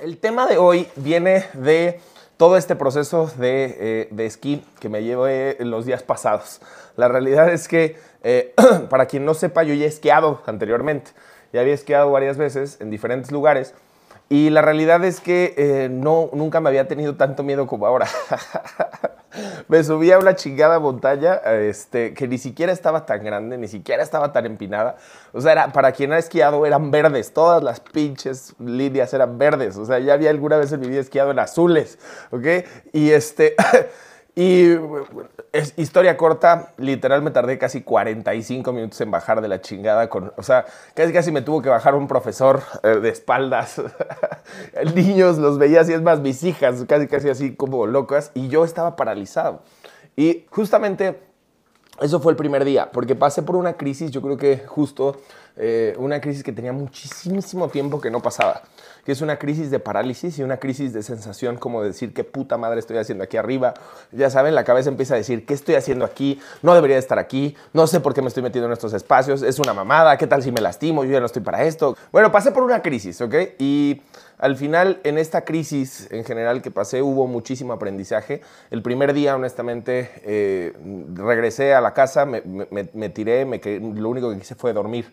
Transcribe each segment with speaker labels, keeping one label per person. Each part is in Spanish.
Speaker 1: El tema de hoy viene de todo este proceso de, eh, de esquí que me llevé los días pasados. La realidad es que, eh, para quien no sepa, yo ya he esquiado anteriormente. Ya había esquiado varias veces en diferentes lugares. Y la realidad es que eh, no, nunca me había tenido tanto miedo como ahora. me subí a una chingada montaña este, que ni siquiera estaba tan grande, ni siquiera estaba tan empinada. O sea, era, para quien ha esquiado eran verdes, todas las pinches líneas eran verdes. O sea, ya había alguna vez en mi vida esquiado en azules, ¿ok? Y este... Y es historia corta, literal me tardé casi 45 minutos en bajar de la chingada. Con, o sea, casi casi me tuvo que bajar un profesor eh, de espaldas. Niños los veía así, es más, mis hijas casi casi así como locas. Y yo estaba paralizado. Y justamente eso fue el primer día, porque pasé por una crisis, yo creo que justo eh, una crisis que tenía muchísimo tiempo que no pasaba, que es una crisis de parálisis y una crisis de sensación como decir qué puta madre estoy haciendo aquí arriba. Ya saben, la cabeza empieza a decir qué estoy haciendo aquí, no debería estar aquí, no sé por qué me estoy metiendo en estos espacios, es una mamada, qué tal si me lastimo, yo ya no estoy para esto. Bueno, pasé por una crisis, ¿ok? Y al final, en esta crisis en general que pasé, hubo muchísimo aprendizaje. El primer día, honestamente, eh, regresé a la casa, me, tiré, me, lo único que quise fue dormir.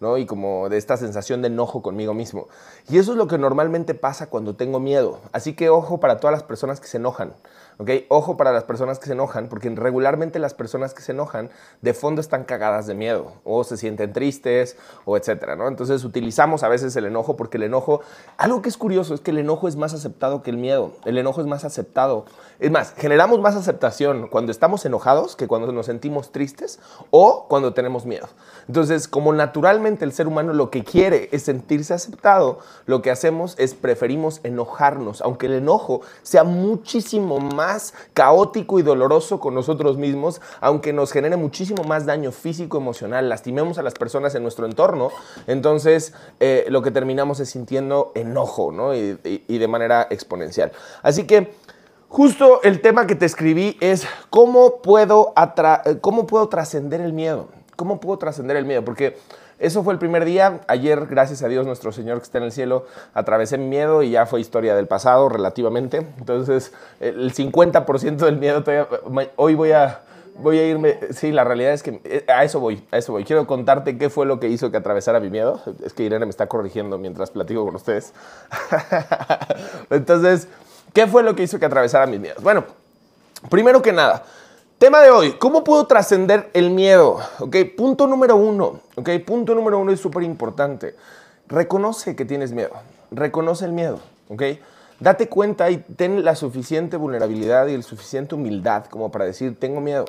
Speaker 1: ¿no? Y como de esta sensación de enojo conmigo mismo. Y eso es lo que normalmente pasa cuando tengo miedo. Así que ojo para todas las personas que se enojan. ¿Ok? Ojo para las personas que se enojan, porque regularmente las personas que se enojan de fondo están cagadas de miedo, o se sienten tristes, o etcétera, ¿no? Entonces utilizamos a veces el enojo, porque el enojo, algo que es curioso es que el enojo es más aceptado que el miedo, el enojo es más aceptado. Es más, generamos más aceptación cuando estamos enojados que cuando nos sentimos tristes o cuando tenemos miedo. Entonces, como naturalmente el ser humano lo que quiere es sentirse aceptado, lo que hacemos es preferimos enojarnos, aunque el enojo sea muchísimo más caótico y doloroso con nosotros mismos, aunque nos genere muchísimo más daño físico, emocional, lastimemos a las personas en nuestro entorno, entonces eh, lo que terminamos es sintiendo enojo, ¿no? Y, de manera exponencial. Así que... Justo el tema que te escribí es cómo puedo, cómo puedo trascender el miedo. ¿Cómo puedo trascender el miedo? Porque eso fue el primer día. Ayer, gracias a Dios, nuestro Señor que está en el cielo, atravesé mi miedo y ya fue historia del pasado relativamente. Entonces, el 50% del miedo hoy voy a voy a irme. Sí, la realidad es que eh, a eso voy, a eso voy. Quiero contarte qué fue lo que hizo que atravesara mi miedo. Es que Irene me está corrigiendo mientras platico con ustedes. Entonces, ¿qué fue lo que hizo que atravesara mis miedos? Bueno, primero que nada, Tema de hoy, ¿cómo puedo trascender el miedo? Ok, punto número uno, ok, punto número uno es súper importante. Reconoce que tienes miedo, reconoce el miedo, ok. Date cuenta y ten la suficiente vulnerabilidad y la suficiente humildad como para decir, tengo miedo.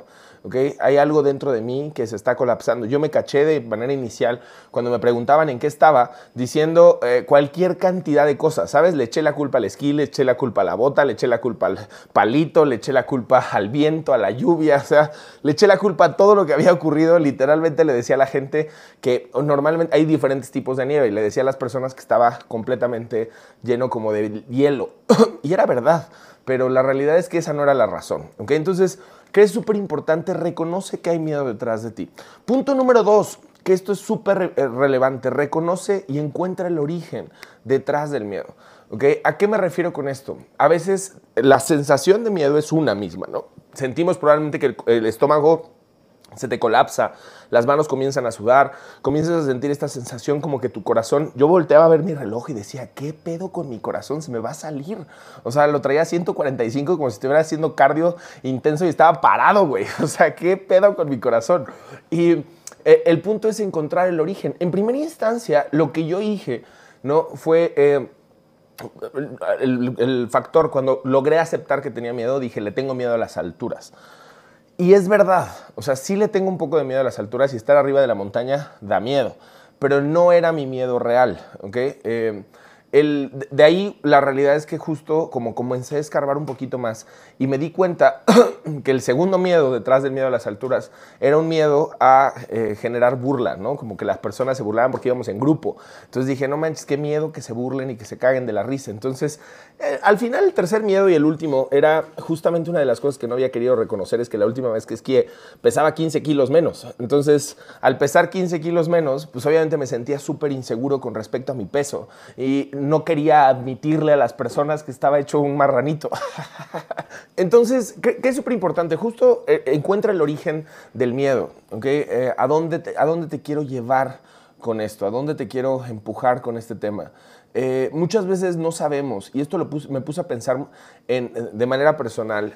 Speaker 1: Hay algo dentro de mí que se está colapsando. Yo me caché de manera inicial cuando me preguntaban en qué estaba, diciendo eh, cualquier cantidad de cosas, ¿sabes? Le eché la culpa al esquí, le eché la culpa a la bota, le eché la culpa al palito, le eché la culpa al viento, a la lluvia, o sea, le eché la culpa a todo lo que había ocurrido. Literalmente le decía a la gente que normalmente hay diferentes tipos de nieve y le decía a las personas que estaba completamente lleno como de hielo. y era verdad, pero la realidad es que esa no era la razón, ¿ok? Entonces, que es súper importante, reconoce que hay miedo detrás de ti. Punto número dos, que esto es súper eh, relevante, reconoce y encuentra el origen detrás del miedo. ¿okay? ¿A qué me refiero con esto? A veces la sensación de miedo es una misma, ¿no? Sentimos probablemente que el estómago se te colapsa, las manos comienzan a sudar, comienzas a sentir esta sensación como que tu corazón, yo volteaba a ver mi reloj y decía, ¿qué pedo con mi corazón? Se me va a salir. O sea, lo traía a 145 como si estuviera haciendo cardio intenso y estaba parado, güey. O sea, ¿qué pedo con mi corazón? Y eh, el punto es encontrar el origen. En primera instancia, lo que yo dije, ¿no? Fue... Eh, el, el factor, cuando logré aceptar que tenía miedo, dije, le tengo miedo a las alturas. Y es verdad, o sea, sí le tengo un poco de miedo a las alturas y estar arriba de la montaña da miedo, pero no era mi miedo real, ¿ok? Eh, el, de ahí la realidad es que justo como comencé a escarbar un poquito más y me di cuenta que el segundo miedo detrás del miedo a las alturas era un miedo a eh, generar burla, ¿no? Como que las personas se burlaban porque íbamos en grupo. Entonces dije, no manches, qué miedo que se burlen y que se caguen de la risa. Entonces, eh, al final el tercer miedo y el último era justamente una de las cosas que no había querido reconocer, es que la última vez que esquié pesaba 15 kilos menos. Entonces, al pesar 15 kilos menos, pues obviamente me sentía súper inseguro con respecto a mi peso. Y no quería admitirle a las personas que estaba hecho un marranito. Entonces, ¿qué, es súper importante? Justo eh, encuentra el origen del miedo, ¿ok? Eh, ¿a, dónde te, ¿A dónde te quiero llevar con esto? ¿A dónde te quiero empujar con este tema? Eh, muchas veces no sabemos, y esto lo me puse a pensar en, de manera personal,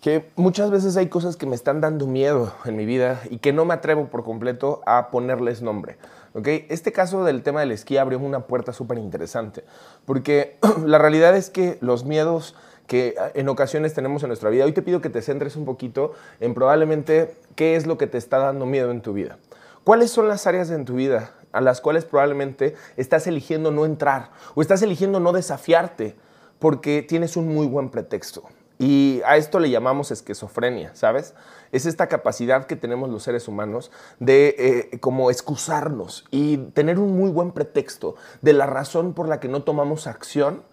Speaker 1: que muchas veces hay cosas que me están dando miedo en mi vida y que no me atrevo por completo a ponerles nombre. ¿Okay? Este caso del tema del esquí abrió una puerta súper interesante, porque la realidad es que los miedos que en ocasiones tenemos en nuestra vida, hoy te pido que te centres un poquito en probablemente qué es lo que te está dando miedo en tu vida. ¿Cuáles son las áreas en tu vida a las cuales probablemente estás eligiendo no entrar o estás eligiendo no desafiarte porque tienes un muy buen pretexto? Y a esto le llamamos esquizofrenia, ¿sabes? Es esta capacidad que tenemos los seres humanos de eh, como excusarnos y tener un muy buen pretexto de la razón por la que no tomamos acción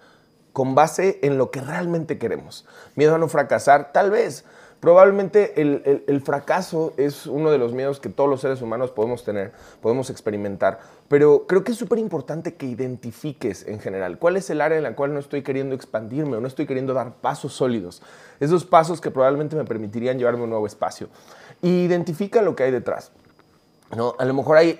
Speaker 1: con base en lo que realmente queremos. Miedo a no fracasar, tal vez, Probablemente el, fracaso es uno de los miedos que todos los seres humanos podemos tener, podemos experimentar, pero creo que es súper importante que identifiques en general cuál es el área en la cual no estoy queriendo expandirme o no estoy queriendo dar pasos sólidos, esos pasos que probablemente me permitirían llevarme a un nuevo espacio. identifica lo que hay detrás. ¿no? A lo mejor hay,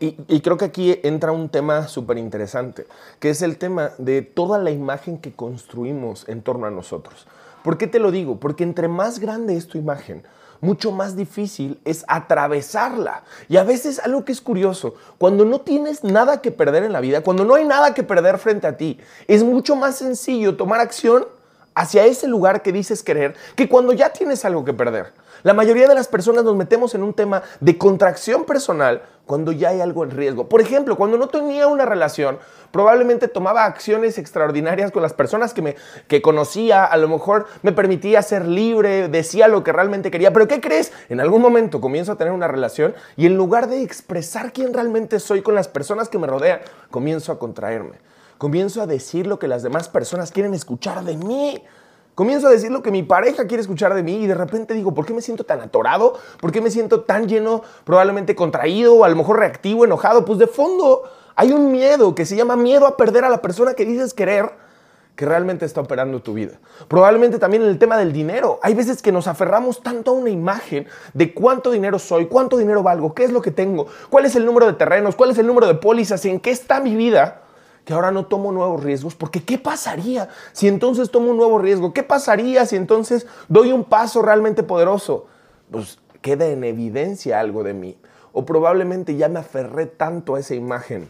Speaker 1: y, y, creo que aquí entra un tema súper interesante, que es el tema de toda la imagen que construimos en torno a nosotros. ¿Por qué te lo digo? Porque entre más grande es tu imagen, mucho más difícil es atravesarla. Y a veces algo que es curioso, cuando no tienes nada que perder en la vida, cuando no hay nada que perder frente a ti, es mucho más sencillo tomar acción hacia ese lugar que dices querer que cuando ya tienes algo que perder. La mayoría de las personas nos metemos en un tema de contracción personal cuando ya hay algo en riesgo. Por ejemplo, cuando no tenía una relación, probablemente tomaba acciones extraordinarias con las personas que, me, que conocía, a lo mejor me permitía ser libre, decía lo que realmente quería, pero ¿qué crees? En algún momento comienzo a tener una relación y en lugar de expresar quién realmente soy con las personas que me rodean, comienzo a contraerme comienzo a decir lo que las demás personas quieren escuchar de mí. Comienzo a decir lo que mi pareja quiere escuchar de mí y de repente digo, ¿por qué me siento tan atorado? ¿Por qué me siento tan lleno, probablemente contraído o a lo mejor reactivo, enojado? Pues de fondo hay un miedo que se llama miedo a perder a la persona que dices querer que realmente está operando tu vida. Probablemente también en el tema del dinero. Hay veces que nos aferramos tanto a una imagen de cuánto dinero soy, cuánto dinero valgo, qué es lo que tengo, cuál es el número de terrenos, cuál es el número de pólizas, en qué está mi vida que ahora no tomo nuevos riesgos, porque ¿qué pasaría si entonces tomo un nuevo riesgo? ¿Qué pasaría si entonces doy un paso realmente poderoso? Pues queda en evidencia algo de mí. O probablemente ya me aferré tanto a esa imagen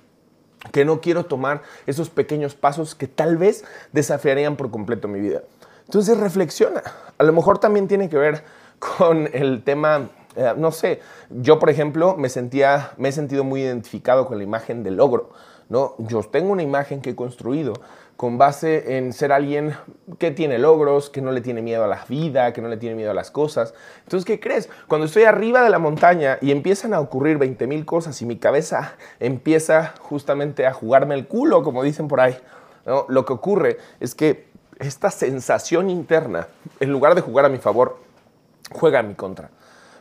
Speaker 1: que no quiero tomar esos pequeños pasos que tal vez desafiarían por completo mi vida. Entonces reflexiona. A lo mejor también tiene que ver con el tema, eh, no sé, yo por ejemplo me sentía, me he sentido muy identificado con la imagen del logro. ¿No? Yo tengo una imagen que he construido con base en ser alguien que tiene logros, que no le tiene miedo a la vida, que no le tiene miedo a las cosas. Entonces, ¿qué crees? Cuando estoy arriba de la montaña y empiezan a ocurrir 20 mil cosas y mi cabeza empieza justamente a jugarme el culo, como dicen por ahí, lo que ocurre es que esta sensación interna, en lugar de jugar a mi favor, juega a mi contra.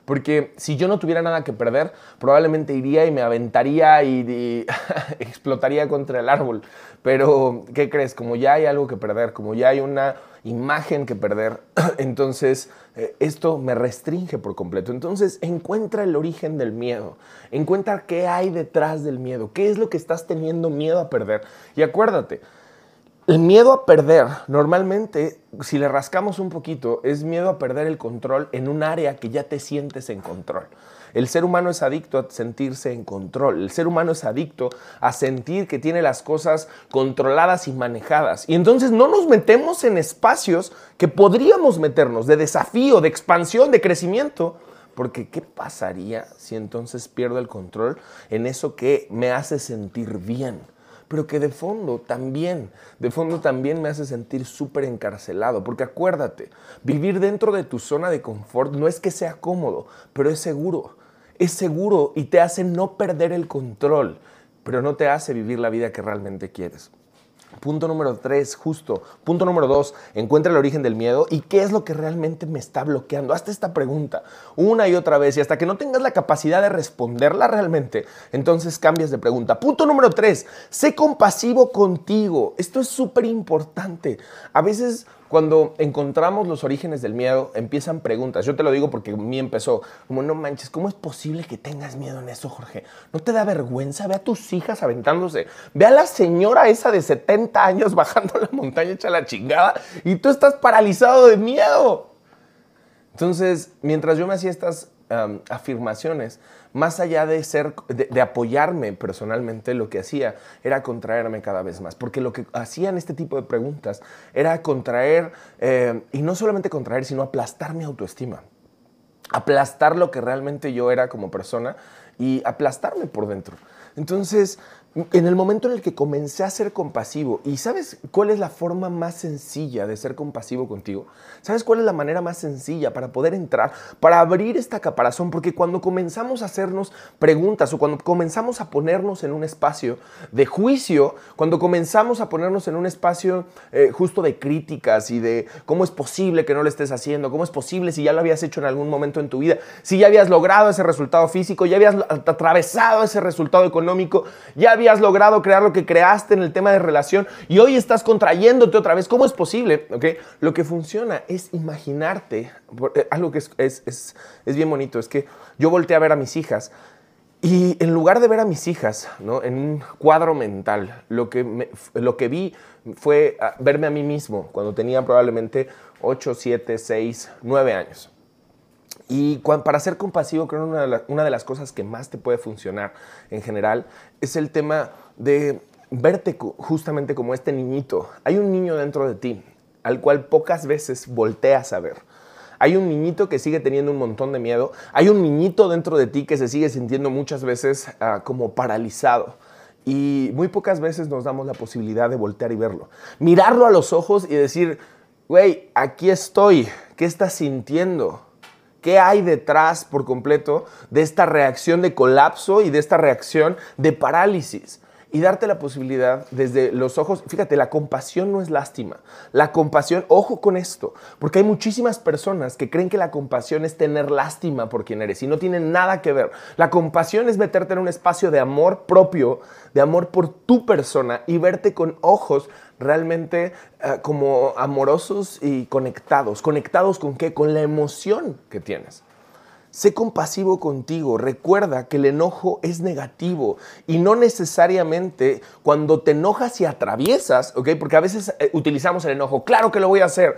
Speaker 1: Porque si yo no tuviera nada que perder, probablemente iría y me aventaría y, explotaría contra el árbol. Pero, ¿qué crees? Como ya hay algo que perder, como ya hay una imagen que perder, entonces eh, esto me restringe por completo. Entonces, encuentra el origen del miedo. Encuentra qué hay detrás del miedo. ¿Qué es lo que estás teniendo miedo a perder? Y acuérdate, el miedo a perder, normalmente, si le rascamos un poquito, es miedo a perder el control en un área que ya te sientes en control. El ser humano es adicto a sentirse en control. El ser humano es adicto a sentir que tiene las cosas controladas y manejadas. Y entonces no nos metemos en espacios que podríamos meternos de desafío, de expansión, de crecimiento. Porque ¿qué pasaría si entonces pierdo el control en eso que me hace sentir bien? Pero que de fondo también, de fondo también me hace sentir súper encarcelado, porque acuérdate, vivir dentro de tu zona de confort no es que sea cómodo, pero es seguro, es seguro y te hace no perder el control, pero no te hace vivir la vida que realmente quieres. Punto número tres, justo. Punto número dos, encuentra el origen del miedo y qué es lo que realmente me está bloqueando. Hazte esta pregunta una y otra vez y hasta que no tengas la capacidad de responderla realmente, entonces cambias de pregunta. Punto número tres, sé compasivo contigo. Esto es súper importante. A veces cuando encontramos los orígenes del miedo, empiezan preguntas. Yo te lo digo porque mí empezó, como no manches, ¿cómo es posible que tengas miedo en eso, Jorge? ¿No te da vergüenza? Ve a tus hijas aventándose. Ve a la señora esa de 70 años bajando la montaña hecha la chingada y tú estás paralizado de miedo. Entonces, mientras yo me hacía estas afirmaciones, más allá de ser, de, apoyarme personalmente, lo que hacía era contraerme cada vez más, porque lo que hacían este tipo de preguntas era contraer, eh, y no solamente contraer, sino aplastar mi autoestima, aplastar lo que realmente yo era como persona y aplastarme por dentro. Entonces, en el momento en el que comencé a ser compasivo, ¿y sabes cuál es la forma más sencilla de ser compasivo contigo? ¿Sabes cuál es la manera más sencilla para poder entrar, para abrir esta caparazón? Porque cuando comenzamos a hacernos preguntas o cuando comenzamos a ponernos en un espacio de juicio, cuando comenzamos a ponernos en un espacio eh, justo de críticas y de cómo es posible que no lo estés haciendo, cómo es posible si ya lo habías hecho en algún momento en tu vida, si ya habías logrado ese resultado físico, ya habías atravesado ese resultado económico, ya habías has logrado crear lo que creaste en el tema de relación y hoy estás contrayéndote otra vez. ¿Cómo es posible? ¿Okay? Lo que funciona es imaginarte, eh, algo que es, es, es, es bien bonito, es que yo volteé a ver a mis hijas y en lugar de ver a mis hijas ¿no? en un cuadro mental, lo que, lo que vi fue ah, verme a mí mismo cuando tenía probablemente 8, 7, 6, 9 años. Y para ser compasivo, creo que una, de las cosas que más te puede funcionar en general es el tema de verte justamente como este niñito. Hay un niño dentro de ti al cual pocas veces volteas a ver. Hay un niñito que sigue teniendo un montón de miedo. Hay un niñito dentro de ti que se sigue sintiendo muchas veces ah, como paralizado. Y muy pocas veces nos damos la posibilidad de voltear y verlo. Mirarlo a los ojos y decir, güey, aquí estoy. ¿Qué estás sintiendo? ¿Qué hay detrás por completo de esta reacción de colapso y de esta reacción de parálisis? Y darte la posibilidad desde los ojos, fíjate, la compasión no es lástima. La compasión, ojo con esto, porque hay muchísimas personas que creen que la compasión es tener lástima por quien eres y no tiene nada que ver. La compasión es meterte en un espacio de amor propio, de amor por tu persona y verte con ojos realmente eh, como amorosos y conectados. ¿Conectados con qué? Con la emoción que tienes. Sé compasivo contigo. Recuerda que el enojo es negativo y no necesariamente cuando te enojas y atraviesas, ¿ok? Porque a veces eh, utilizamos el enojo. Claro que lo voy a hacer.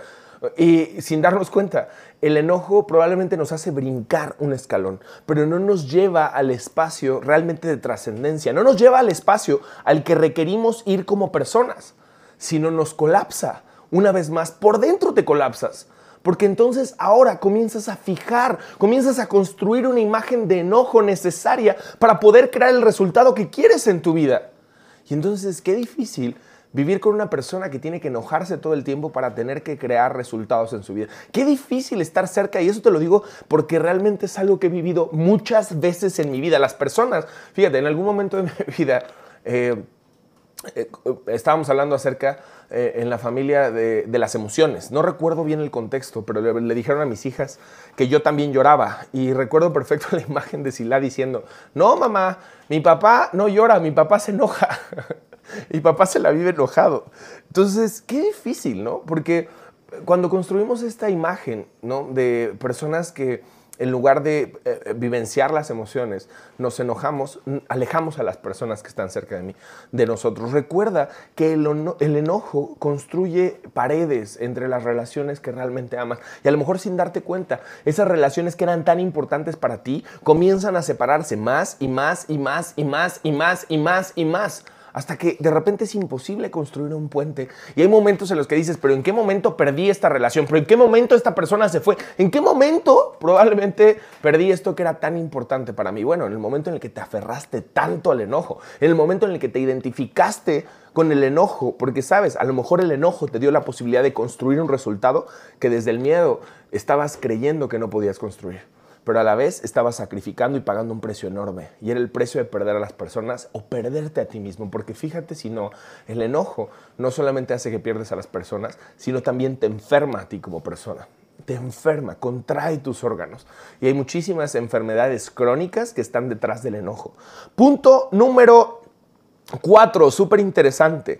Speaker 1: Y sin darnos cuenta, el enojo probablemente nos hace brincar un escalón, pero no nos lleva al espacio realmente de trascendencia, no nos lleva al espacio al que requerimos ir como personas sino nos colapsa. Una vez más, por dentro te colapsas. Porque entonces ahora comienzas a fijar, comienzas a construir una imagen de enojo necesaria para poder crear el resultado que quieres en tu vida. Y entonces qué difícil vivir con una persona que tiene que enojarse todo el tiempo para tener que crear resultados en su vida. Qué difícil estar cerca y eso te lo digo porque realmente es algo que he vivido muchas veces en mi vida. Las personas, fíjate, en algún momento de mi vida... Eh, eh, estábamos hablando acerca eh, en la familia de, las emociones. No recuerdo bien el contexto, pero le, dijeron a mis hijas que yo también lloraba. Y recuerdo perfecto la imagen de Sila diciendo, no mamá, mi papá no llora, mi papá se enoja. mi papá se la vive enojado. Entonces, qué difícil, ¿no? Porque cuando construimos esta imagen, ¿no? De personas que en lugar de eh, vivenciar las emociones, nos enojamos, alejamos a las personas que están cerca de mí, de nosotros. Recuerda que el, el, enojo construye paredes entre las relaciones que realmente amas. Y a lo mejor sin darte cuenta, esas relaciones que eran tan importantes para ti comienzan a separarse más y más y más y más y más y más y más hasta que de repente es imposible construir un puente. Y hay momentos en los que dices, pero ¿en qué momento perdí esta relación? ¿Pero en qué momento esta persona se fue? ¿En qué momento probablemente perdí esto que era tan importante para mí? Bueno, en el momento en el que te aferraste tanto al enojo, en el momento en el que te identificaste con el enojo, porque sabes, a lo mejor el enojo te dio la posibilidad de construir un resultado que desde el miedo estabas creyendo que no podías construir. Pero a la vez estabas sacrificando y pagando un precio enorme. Y era el precio de perder a las personas o perderte a ti mismo, porque fíjate si no, el enojo no solamente hace que pierdes a las personas, sino también te enferma a ti como persona te enferma, contrae tus órganos. Y hay muchísimas enfermedades crónicas que están detrás del enojo. Punto número cuatro, súper interesante.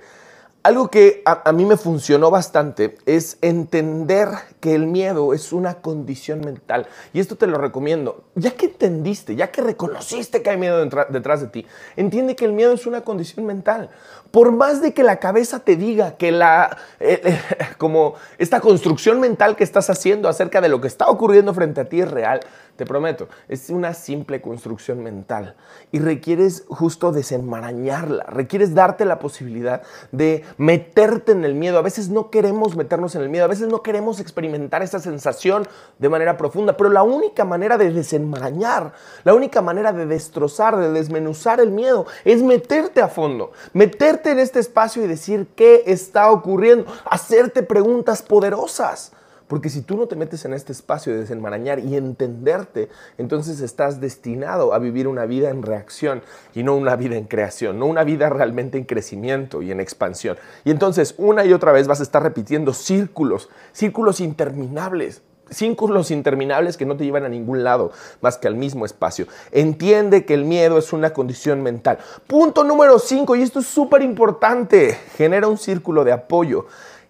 Speaker 1: Algo que a, mí me funcionó bastante es entender que el miedo es una condición mental. Y esto te lo recomiendo. Ya que entendiste, ya que reconociste que hay miedo detrás de ti, entiende que el miedo es una condición mental. Por más de que la cabeza te diga que la, eh, eh, como esta construcción mental que estás haciendo acerca de lo que está ocurriendo frente a ti es real, te prometo, es una simple construcción mental y requieres justo desenmarañarla, requieres darte la posibilidad de meterte en el miedo. A veces no queremos meternos en el miedo, a veces no queremos experimentar esa sensación de manera profunda, pero la única manera de desenmarañar, la única manera de destrozar, de desmenuzar el miedo es meterte a fondo, meterte en este espacio y decir qué está ocurriendo, hacerte preguntas poderosas. Porque si tú no te metes en este espacio de desenmarañar y entenderte, entonces estás destinado a vivir una vida en reacción y no una vida en creación, no una vida realmente en crecimiento y en expansión. Y entonces una y otra vez vas a estar repitiendo círculos, círculos interminables. Círculos interminables que no te llevan a ningún lado más que al mismo espacio. Entiende que el miedo es una condición mental. Punto número 5, y esto es súper importante, genera un círculo de apoyo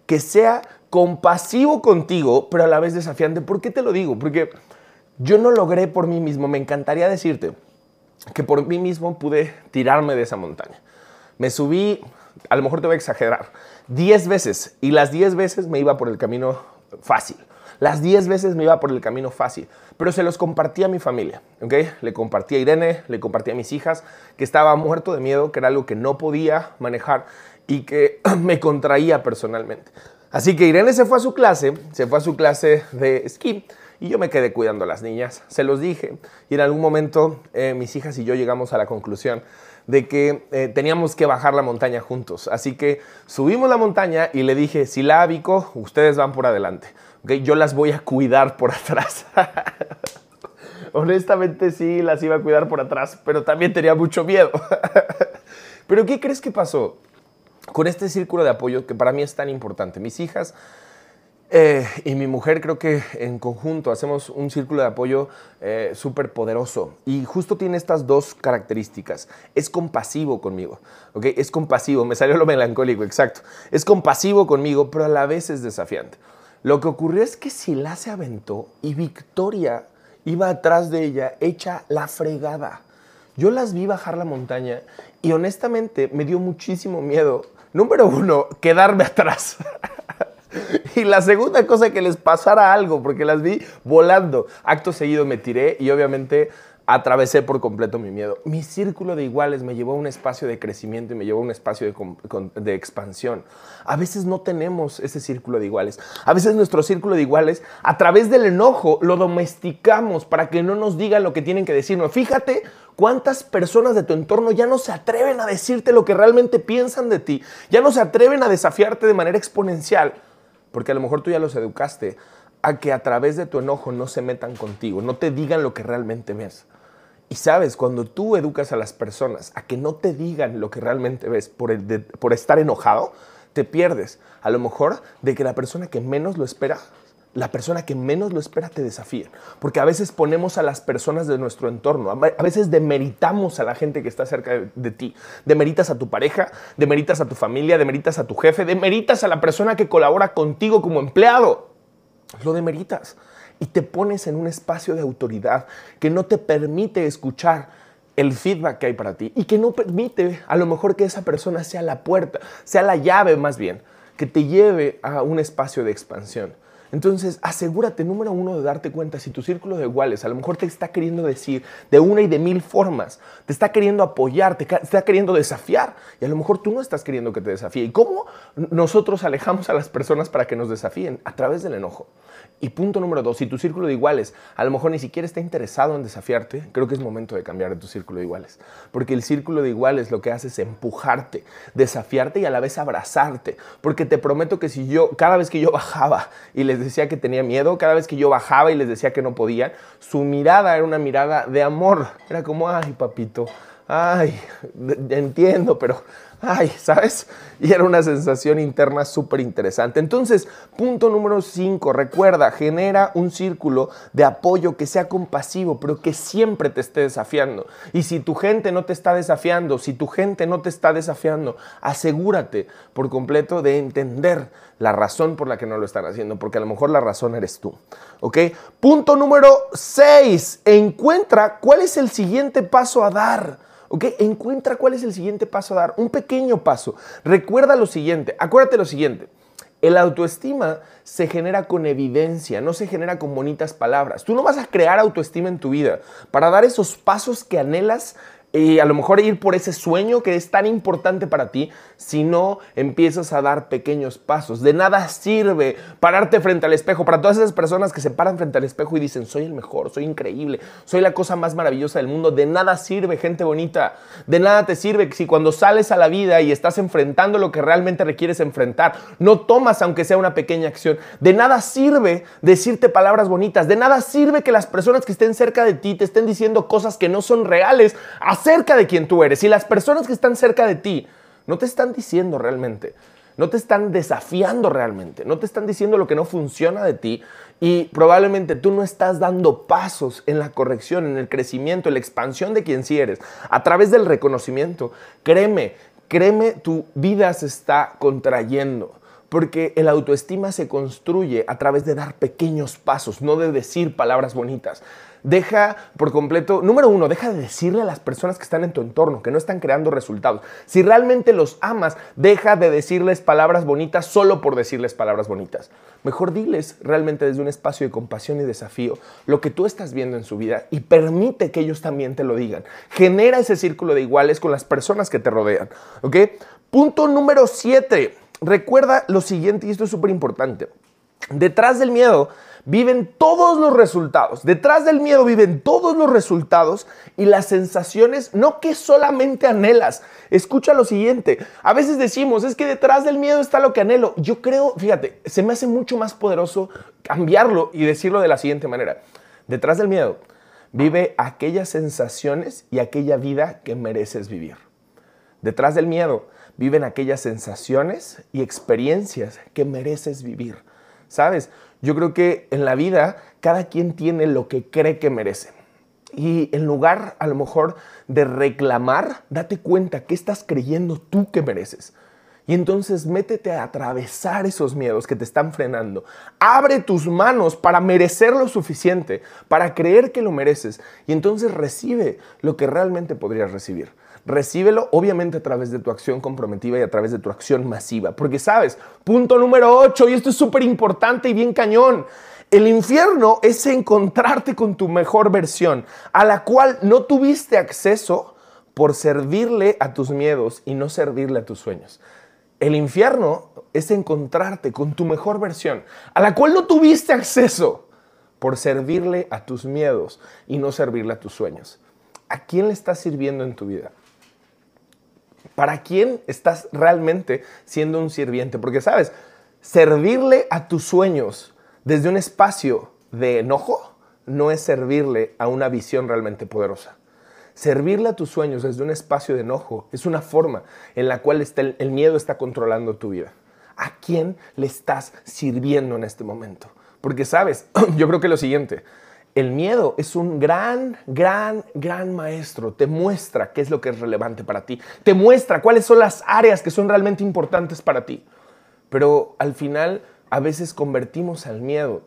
Speaker 1: que sea compasivo contigo, pero a la vez desafiante. ¿Por qué te lo digo? Porque yo no logré por mí mismo, me encantaría decirte que por mí mismo pude tirarme de esa montaña. Me subí, a lo mejor te voy a exagerar, 10 veces y las 10 veces me iba por el camino fácil. Las 10 veces me iba por el camino fácil, pero se los compartí a mi familia, ¿ok? Le compartí a Irene, le compartí a mis hijas, que estaba muerto de miedo, que era algo que no podía manejar y que me contraía personalmente. Así que Irene se fue a su clase, se fue a su clase de esquí y yo me quedé cuidando a las niñas. Se los dije y en algún momento eh, mis hijas y yo llegamos a la conclusión de que eh, teníamos que bajar la montaña juntos. Así que subimos la montaña y le dije, si la Vico, ustedes van por adelante. ¿okay? Yo las voy a cuidar por atrás. Honestamente sí, las iba a cuidar por atrás, pero también tenía mucho miedo. pero ¿qué crees que pasó? Con este círculo de apoyo que para mí es tan importante. Mis hijas eh, y mi mujer creo que en conjunto hacemos un círculo de apoyo eh, súper poderoso y justo tiene estas dos características. Es compasivo conmigo, ¿ok? Es compasivo, me salió lo melancólico, exacto. Es compasivo conmigo, pero a la vez es desafiante. Lo que ocurrió es que Sila se aventó y Victoria iba atrás de ella hecha la fregada. Yo las vi bajar la montaña y honestamente me dio muchísimo miedo Número uno, quedarme atrás. y la segunda cosa, que les pasara algo, porque las vi volando. Acto seguido me tiré y obviamente atravesé por completo mi miedo. Mi círculo de iguales me llevó a un espacio de crecimiento y me llevó a un espacio de, de, expansión. A veces no tenemos ese círculo de iguales. A veces nuestro círculo de iguales, a través del enojo, lo domesticamos para que no nos digan lo que tienen que decirnos. Fíjate ¿Cuántas personas de tu entorno ya no se atreven a decirte lo que realmente piensan de ti? Ya no se atreven a desafiarte de manera exponencial, porque a lo mejor tú ya los educaste a que a través de tu enojo no se metan contigo, no te digan lo que realmente ves. Y sabes, cuando tú educas a las personas a que no te digan lo que realmente ves por, estar enojado, te pierdes a lo mejor de que la persona que menos lo espera la persona que menos lo espera te desafía. Porque a veces ponemos a las personas de nuestro entorno, a veces demeritamos a la gente que está cerca de, ti. Demeritas a tu pareja, demeritas a tu familia, demeritas a tu jefe, demeritas a la persona que colabora contigo como empleado. Lo demeritas y te pones en un espacio de autoridad que no te permite escuchar el feedback que hay para ti y que no permite a lo mejor que esa persona sea la puerta, sea la llave más bien, que te lleve a un espacio de expansión. Entonces, asegúrate, número uno, de darte cuenta si tu círculo de iguales a lo mejor te está queriendo decir de una y de mil formas, te está queriendo apoyar, te está queriendo desafiar y a lo mejor tú no estás queriendo que te desafíe. ¿Y cómo nosotros alejamos a las personas para que nos desafíen? A través del enojo. Y punto número dos, si tu círculo de iguales a lo mejor ni siquiera está interesado en desafiarte, creo que es momento de cambiar de tu círculo de iguales. Porque el círculo de iguales lo que hace es empujarte, desafiarte y a la vez abrazarte. Porque te prometo que si yo, cada vez que yo bajaba y les decía que tenía miedo, cada vez que yo bajaba y les decía que no podían, su mirada era una mirada de amor. Era como, ay, papito, ay, entiendo, pero ay, ¿sabes? Y era una sensación interna súper interesante. Entonces, punto número 5, recuerda, genera un círculo de apoyo que sea compasivo, pero que siempre te esté desafiando. Y si tu gente no te está desafiando, si tu gente no te está desafiando, asegúrate por completo de entender la razón por la que no lo están haciendo, porque a lo mejor la razón eres tú. ¿Ok? Punto número 6, encuentra cuál es el siguiente paso a dar. ¿Ok? Encuentra cuál es el siguiente paso a dar. Un pequeño paso. Recuerda lo siguiente. Acuérdate lo siguiente. El autoestima se genera con evidencia, no se genera con bonitas palabras. Tú no vas a crear autoestima en tu vida para dar esos pasos que anhelas y a lo mejor ir por ese sueño que es tan importante para ti si no empiezas a dar pequeños pasos. De nada sirve pararte frente al espejo. Para todas esas personas que se paran frente al espejo y dicen, soy el mejor, soy increíble, soy la cosa más maravillosa del mundo. De nada sirve, gente bonita. De nada te sirve si cuando sales a la vida y estás enfrentando lo que realmente requieres enfrentar, no tomas aunque sea una pequeña acción. De nada sirve decirte palabras bonitas. De nada sirve que las personas que estén cerca de ti te estén diciendo cosas que no son reales cerca de quien tú eres. Y las personas que están cerca de ti no te están diciendo realmente, no te están desafiando realmente, no te están diciendo lo que no funciona de ti y probablemente tú no estás dando pasos en la corrección, en el crecimiento, en la expansión de quien sí eres, a través del reconocimiento. Créeme, créeme, tu vida se está contrayendo. Porque el autoestima se construye a través de dar pequeños pasos, no de decir palabras bonitas. Deja por completo, número uno, deja de decirle a las personas que están en tu entorno, que no están creando resultados. Si realmente los amas, deja de decirles palabras bonitas solo por decirles palabras bonitas. Mejor diles realmente desde un espacio de compasión y desafío lo que tú estás viendo en su vida y permite que ellos también te lo digan. Genera ese círculo de iguales con las personas que te rodean. ¿Ok? Punto número siete. Recuerda lo siguiente, y esto es súper importante. Detrás del miedo viven todos los resultados. Detrás del miedo viven todos los resultados y las sensaciones, no que solamente anhelas. Escucha lo siguiente. A veces decimos, es que detrás del miedo está lo que anhelo. Yo creo, fíjate, se me hace mucho más poderoso cambiarlo y decirlo de la siguiente manera. Detrás del miedo vive aquellas sensaciones y aquella vida que mereces vivir. Detrás del miedo viven aquellas sensaciones y experiencias que mereces vivir. ¿Sabes? Yo creo que en la vida cada quien tiene lo que cree que merece. Y en lugar a lo mejor de reclamar, date cuenta que estás creyendo tú que mereces. Y entonces métete a atravesar esos miedos que te están frenando. Abre tus manos para merecer lo suficiente, para creer que lo mereces. Y entonces recibe lo que realmente podrías recibir. Recíbelo obviamente a través de tu acción comprometida y a través de tu acción masiva. Porque sabes, punto número 8, y esto es súper importante y bien cañón. El infierno es encontrarte con tu mejor versión, a la cual no tuviste acceso por servirle a tus miedos y no servirle a tus sueños. El infierno es encontrarte con tu mejor versión, a la cual no tuviste acceso por servirle a tus miedos y no servirle a tus sueños. ¿A quién le estás sirviendo en tu vida? ¿Para quién estás realmente siendo un sirviente? Porque sabes, servirle a tus sueños desde un espacio de enojo no es servirle a una visión realmente poderosa. Servirle a tus sueños desde un espacio de enojo es una forma en la cual el, miedo está controlando tu vida. ¿A quién le estás sirviendo en este momento? Porque sabes, yo creo que lo siguiente, el miedo es un gran, gran, gran maestro. Te muestra qué es lo que es relevante para ti. Te muestra cuáles son las áreas que son realmente importantes para ti. Pero al final a veces convertimos al miedo,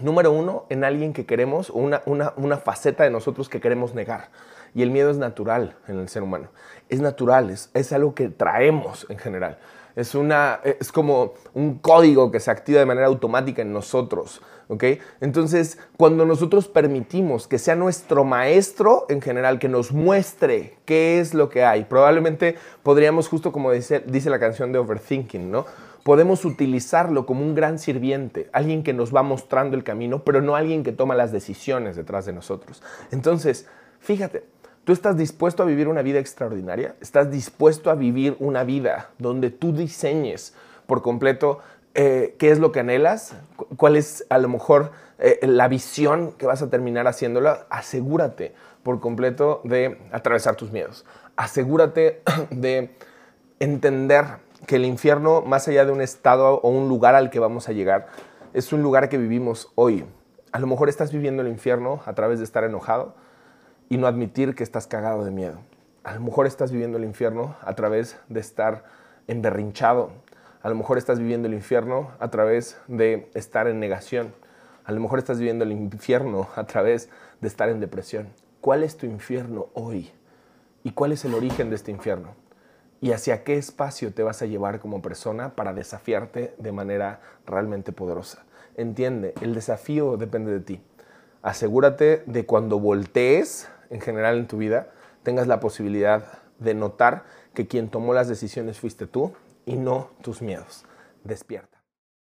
Speaker 1: número uno, en alguien que queremos o una, una faceta de nosotros que queremos negar. Y el miedo es natural en el ser humano. Es natural, es, es algo que traemos en general. Es, una, es como un código que se activa de manera automática en nosotros. ¿ok? Entonces, cuando nosotros permitimos que sea nuestro maestro en general, que nos muestre qué es lo que hay, probablemente podríamos, justo como dice, dice la canción de Overthinking, ¿no? Podemos utilizarlo como un gran sirviente, alguien que nos va mostrando el camino, pero no alguien que toma las decisiones detrás de nosotros. Entonces, fíjate, ¿Tú estás dispuesto a vivir una vida extraordinaria? ¿Estás dispuesto a vivir una vida donde tú diseñes por completo eh, qué es lo que anhelas, cuál es a lo mejor eh, la visión que vas a terminar haciéndola, asegúrate por completo de atravesar tus miedos. Asegúrate de entender que el infierno, más allá de un estado o un lugar al que vamos a llegar, es un lugar que vivimos hoy. A lo mejor estás viviendo el infierno a través de estar enojado y no admitir que estás cagado de miedo. A lo mejor estás viviendo el infierno a través de estar emberrinchado. A lo mejor estás viviendo el infierno a través de estar en negación. A lo mejor estás viviendo el infierno a través de estar en depresión. ¿Cuál es tu infierno hoy? ¿Y cuál es el origen de este infierno? ¿Y hacia qué espacio te vas a llevar como persona para desafiarte de manera realmente poderosa? Entiende, el desafío depende de ti. Asegúrate de cuando voltees en general en tu vida, tengas la posibilidad de notar que quien tomó las decisiones fuiste tú y no tus miedos. Despierta.